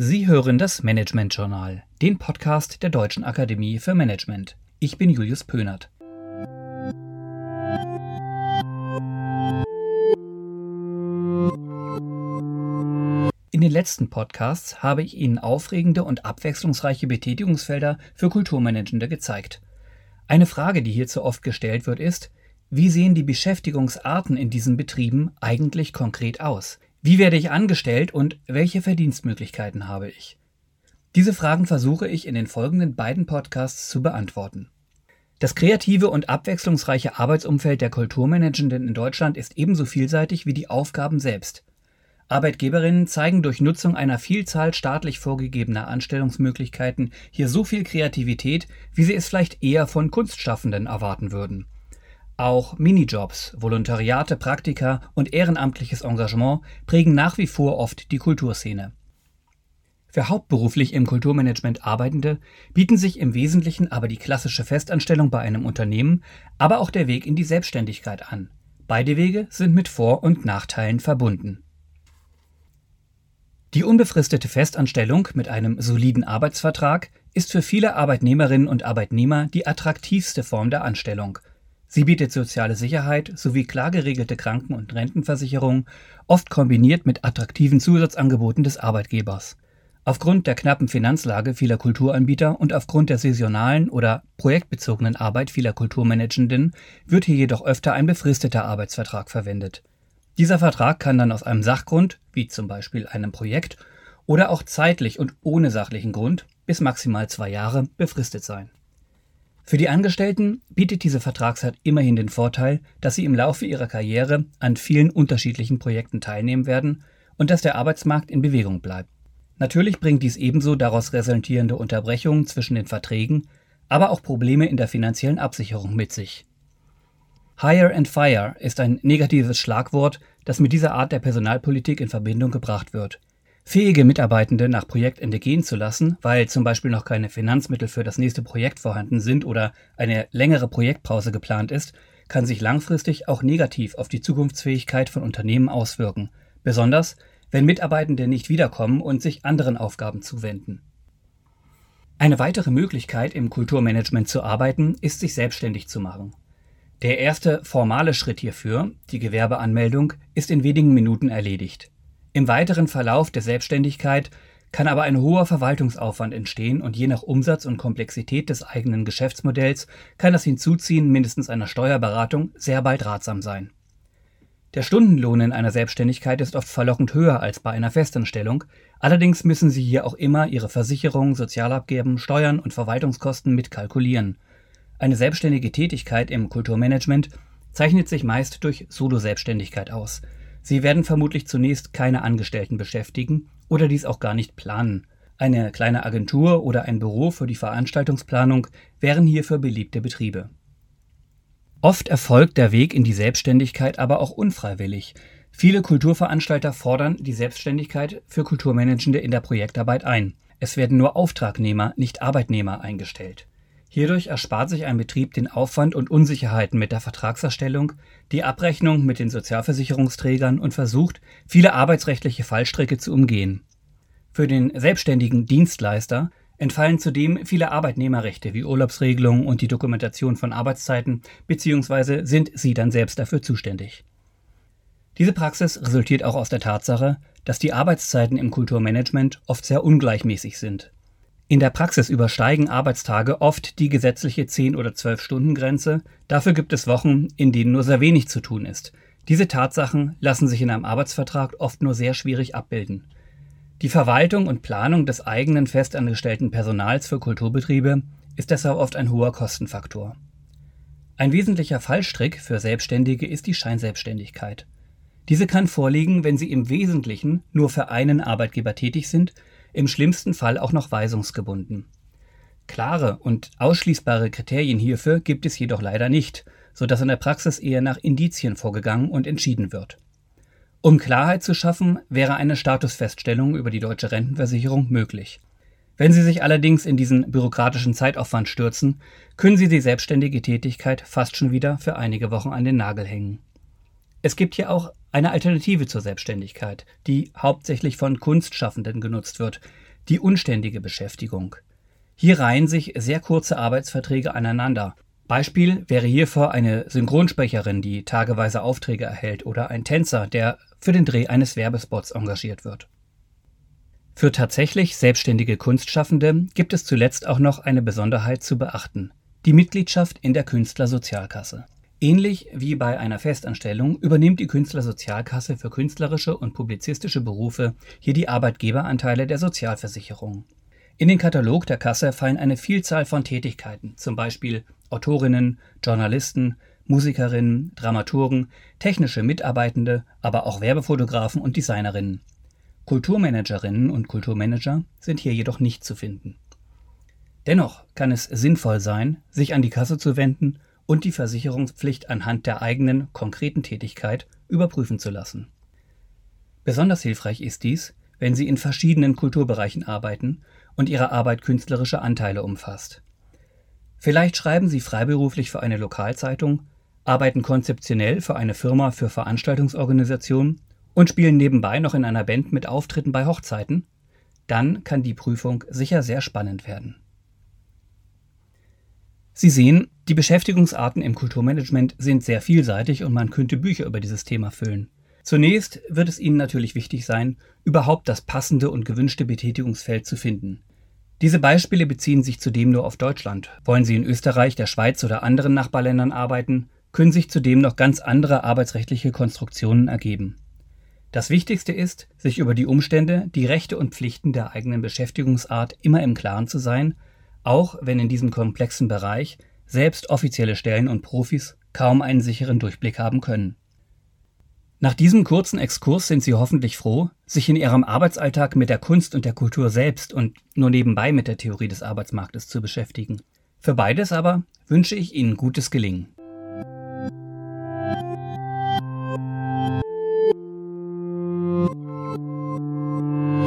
Sie hören das Management Journal, den Podcast der Deutschen Akademie für Management. Ich bin Julius Pönert. In den letzten Podcasts habe ich Ihnen aufregende und abwechslungsreiche Betätigungsfelder für Kulturmanagende gezeigt. Eine Frage, die hierzu oft gestellt wird, ist, wie sehen die Beschäftigungsarten in diesen Betrieben eigentlich konkret aus? Wie werde ich angestellt und welche Verdienstmöglichkeiten habe ich? Diese Fragen versuche ich in den folgenden beiden Podcasts zu beantworten. Das kreative und abwechslungsreiche Arbeitsumfeld der Kulturmanagenden in Deutschland ist ebenso vielseitig wie die Aufgaben selbst. Arbeitgeberinnen zeigen durch Nutzung einer Vielzahl staatlich vorgegebener Anstellungsmöglichkeiten hier so viel Kreativität, wie sie es vielleicht eher von Kunstschaffenden erwarten würden. Auch Minijobs, Volontariate, Praktika und ehrenamtliches Engagement prägen nach wie vor oft die Kulturszene. Für hauptberuflich im Kulturmanagement Arbeitende bieten sich im Wesentlichen aber die klassische Festanstellung bei einem Unternehmen, aber auch der Weg in die Selbstständigkeit an. Beide Wege sind mit Vor- und Nachteilen verbunden. Die unbefristete Festanstellung mit einem soliden Arbeitsvertrag ist für viele Arbeitnehmerinnen und Arbeitnehmer die attraktivste Form der Anstellung Sie bietet soziale Sicherheit sowie klar geregelte Kranken- und Rentenversicherung, oft kombiniert mit attraktiven Zusatzangeboten des Arbeitgebers. Aufgrund der knappen Finanzlage vieler Kulturanbieter und aufgrund der saisonalen oder projektbezogenen Arbeit vieler Kulturmanagenden wird hier jedoch öfter ein befristeter Arbeitsvertrag verwendet. Dieser Vertrag kann dann aus einem Sachgrund, wie zum Beispiel einem Projekt, oder auch zeitlich und ohne sachlichen Grund bis maximal zwei Jahre befristet sein. Für die Angestellten bietet diese Vertragszeit immerhin den Vorteil, dass sie im Laufe ihrer Karriere an vielen unterschiedlichen Projekten teilnehmen werden und dass der Arbeitsmarkt in Bewegung bleibt. Natürlich bringt dies ebenso daraus resultierende Unterbrechungen zwischen den Verträgen, aber auch Probleme in der finanziellen Absicherung mit sich. Hire and Fire ist ein negatives Schlagwort, das mit dieser Art der Personalpolitik in Verbindung gebracht wird. Fähige Mitarbeitende nach Projektende gehen zu lassen, weil zum Beispiel noch keine Finanzmittel für das nächste Projekt vorhanden sind oder eine längere Projektpause geplant ist, kann sich langfristig auch negativ auf die Zukunftsfähigkeit von Unternehmen auswirken, besonders wenn Mitarbeitende nicht wiederkommen und sich anderen Aufgaben zuwenden. Eine weitere Möglichkeit im Kulturmanagement zu arbeiten, ist sich selbstständig zu machen. Der erste formale Schritt hierfür, die Gewerbeanmeldung, ist in wenigen Minuten erledigt. Im weiteren Verlauf der Selbstständigkeit kann aber ein hoher Verwaltungsaufwand entstehen und je nach Umsatz und Komplexität des eigenen Geschäftsmodells kann das Hinzuziehen mindestens einer Steuerberatung sehr bald ratsam sein. Der Stundenlohn in einer Selbstständigkeit ist oft verlockend höher als bei einer Festanstellung, allerdings müssen Sie hier auch immer Ihre Versicherung, Sozialabgaben, Steuern und Verwaltungskosten mitkalkulieren. Eine selbstständige Tätigkeit im Kulturmanagement zeichnet sich meist durch Solo-Selbstständigkeit aus – Sie werden vermutlich zunächst keine Angestellten beschäftigen oder dies auch gar nicht planen. Eine kleine Agentur oder ein Büro für die Veranstaltungsplanung wären hierfür beliebte Betriebe. Oft erfolgt der Weg in die Selbstständigkeit aber auch unfreiwillig. Viele Kulturveranstalter fordern die Selbstständigkeit für Kulturmanagende in der Projektarbeit ein. Es werden nur Auftragnehmer, nicht Arbeitnehmer eingestellt. Hierdurch erspart sich ein Betrieb den Aufwand und Unsicherheiten mit der Vertragserstellung, die Abrechnung mit den Sozialversicherungsträgern und versucht, viele arbeitsrechtliche Fallstricke zu umgehen. Für den selbstständigen Dienstleister entfallen zudem viele Arbeitnehmerrechte wie Urlaubsregelungen und die Dokumentation von Arbeitszeiten bzw. sind sie dann selbst dafür zuständig. Diese Praxis resultiert auch aus der Tatsache, dass die Arbeitszeiten im Kulturmanagement oft sehr ungleichmäßig sind. In der Praxis übersteigen Arbeitstage oft die gesetzliche 10 oder 12 Stunden Grenze, dafür gibt es Wochen, in denen nur sehr wenig zu tun ist. Diese Tatsachen lassen sich in einem Arbeitsvertrag oft nur sehr schwierig abbilden. Die Verwaltung und Planung des eigenen festangestellten Personals für Kulturbetriebe ist deshalb oft ein hoher Kostenfaktor. Ein wesentlicher Fallstrick für Selbstständige ist die Scheinselbstständigkeit. Diese kann vorliegen, wenn sie im Wesentlichen nur für einen Arbeitgeber tätig sind im schlimmsten Fall auch noch weisungsgebunden. Klare und ausschließbare Kriterien hierfür gibt es jedoch leider nicht, so dass in der Praxis eher nach Indizien vorgegangen und entschieden wird. Um Klarheit zu schaffen, wäre eine Statusfeststellung über die deutsche Rentenversicherung möglich. Wenn Sie sich allerdings in diesen bürokratischen Zeitaufwand stürzen, können Sie die selbstständige Tätigkeit fast schon wieder für einige Wochen an den Nagel hängen. Es gibt hier auch eine Alternative zur Selbstständigkeit, die hauptsächlich von Kunstschaffenden genutzt wird. die unständige Beschäftigung. Hier reihen sich sehr kurze Arbeitsverträge aneinander. Beispiel wäre hiervor eine Synchronsprecherin, die tageweise Aufträge erhält, oder ein Tänzer, der für den Dreh eines Werbespots engagiert wird. Für tatsächlich selbstständige Kunstschaffende gibt es zuletzt auch noch eine Besonderheit zu beachten, die Mitgliedschaft in der Künstlersozialkasse. Ähnlich wie bei einer Festanstellung übernimmt die Künstlersozialkasse für künstlerische und publizistische Berufe hier die Arbeitgeberanteile der Sozialversicherung. In den Katalog der Kasse fallen eine Vielzahl von Tätigkeiten, zum Beispiel Autorinnen, Journalisten, Musikerinnen, Dramaturgen, technische Mitarbeitende, aber auch Werbefotografen und Designerinnen. Kulturmanagerinnen und Kulturmanager sind hier jedoch nicht zu finden. Dennoch kann es sinnvoll sein, sich an die Kasse zu wenden und die Versicherungspflicht anhand der eigenen konkreten Tätigkeit überprüfen zu lassen. Besonders hilfreich ist dies, wenn Sie in verschiedenen Kulturbereichen arbeiten und Ihre Arbeit künstlerische Anteile umfasst. Vielleicht schreiben Sie freiberuflich für eine Lokalzeitung, arbeiten konzeptionell für eine Firma für Veranstaltungsorganisation und spielen nebenbei noch in einer Band mit Auftritten bei Hochzeiten, dann kann die Prüfung sicher sehr spannend werden. Sie sehen, die Beschäftigungsarten im Kulturmanagement sind sehr vielseitig und man könnte Bücher über dieses Thema füllen. Zunächst wird es Ihnen natürlich wichtig sein, überhaupt das passende und gewünschte Betätigungsfeld zu finden. Diese Beispiele beziehen sich zudem nur auf Deutschland. Wollen Sie in Österreich, der Schweiz oder anderen Nachbarländern arbeiten, können sich zudem noch ganz andere arbeitsrechtliche Konstruktionen ergeben. Das Wichtigste ist, sich über die Umstände, die Rechte und Pflichten der eigenen Beschäftigungsart immer im Klaren zu sein auch wenn in diesem komplexen Bereich selbst offizielle Stellen und Profis kaum einen sicheren Durchblick haben können. Nach diesem kurzen Exkurs sind Sie hoffentlich froh, sich in Ihrem Arbeitsalltag mit der Kunst und der Kultur selbst und nur nebenbei mit der Theorie des Arbeitsmarktes zu beschäftigen. Für beides aber wünsche ich Ihnen gutes Gelingen.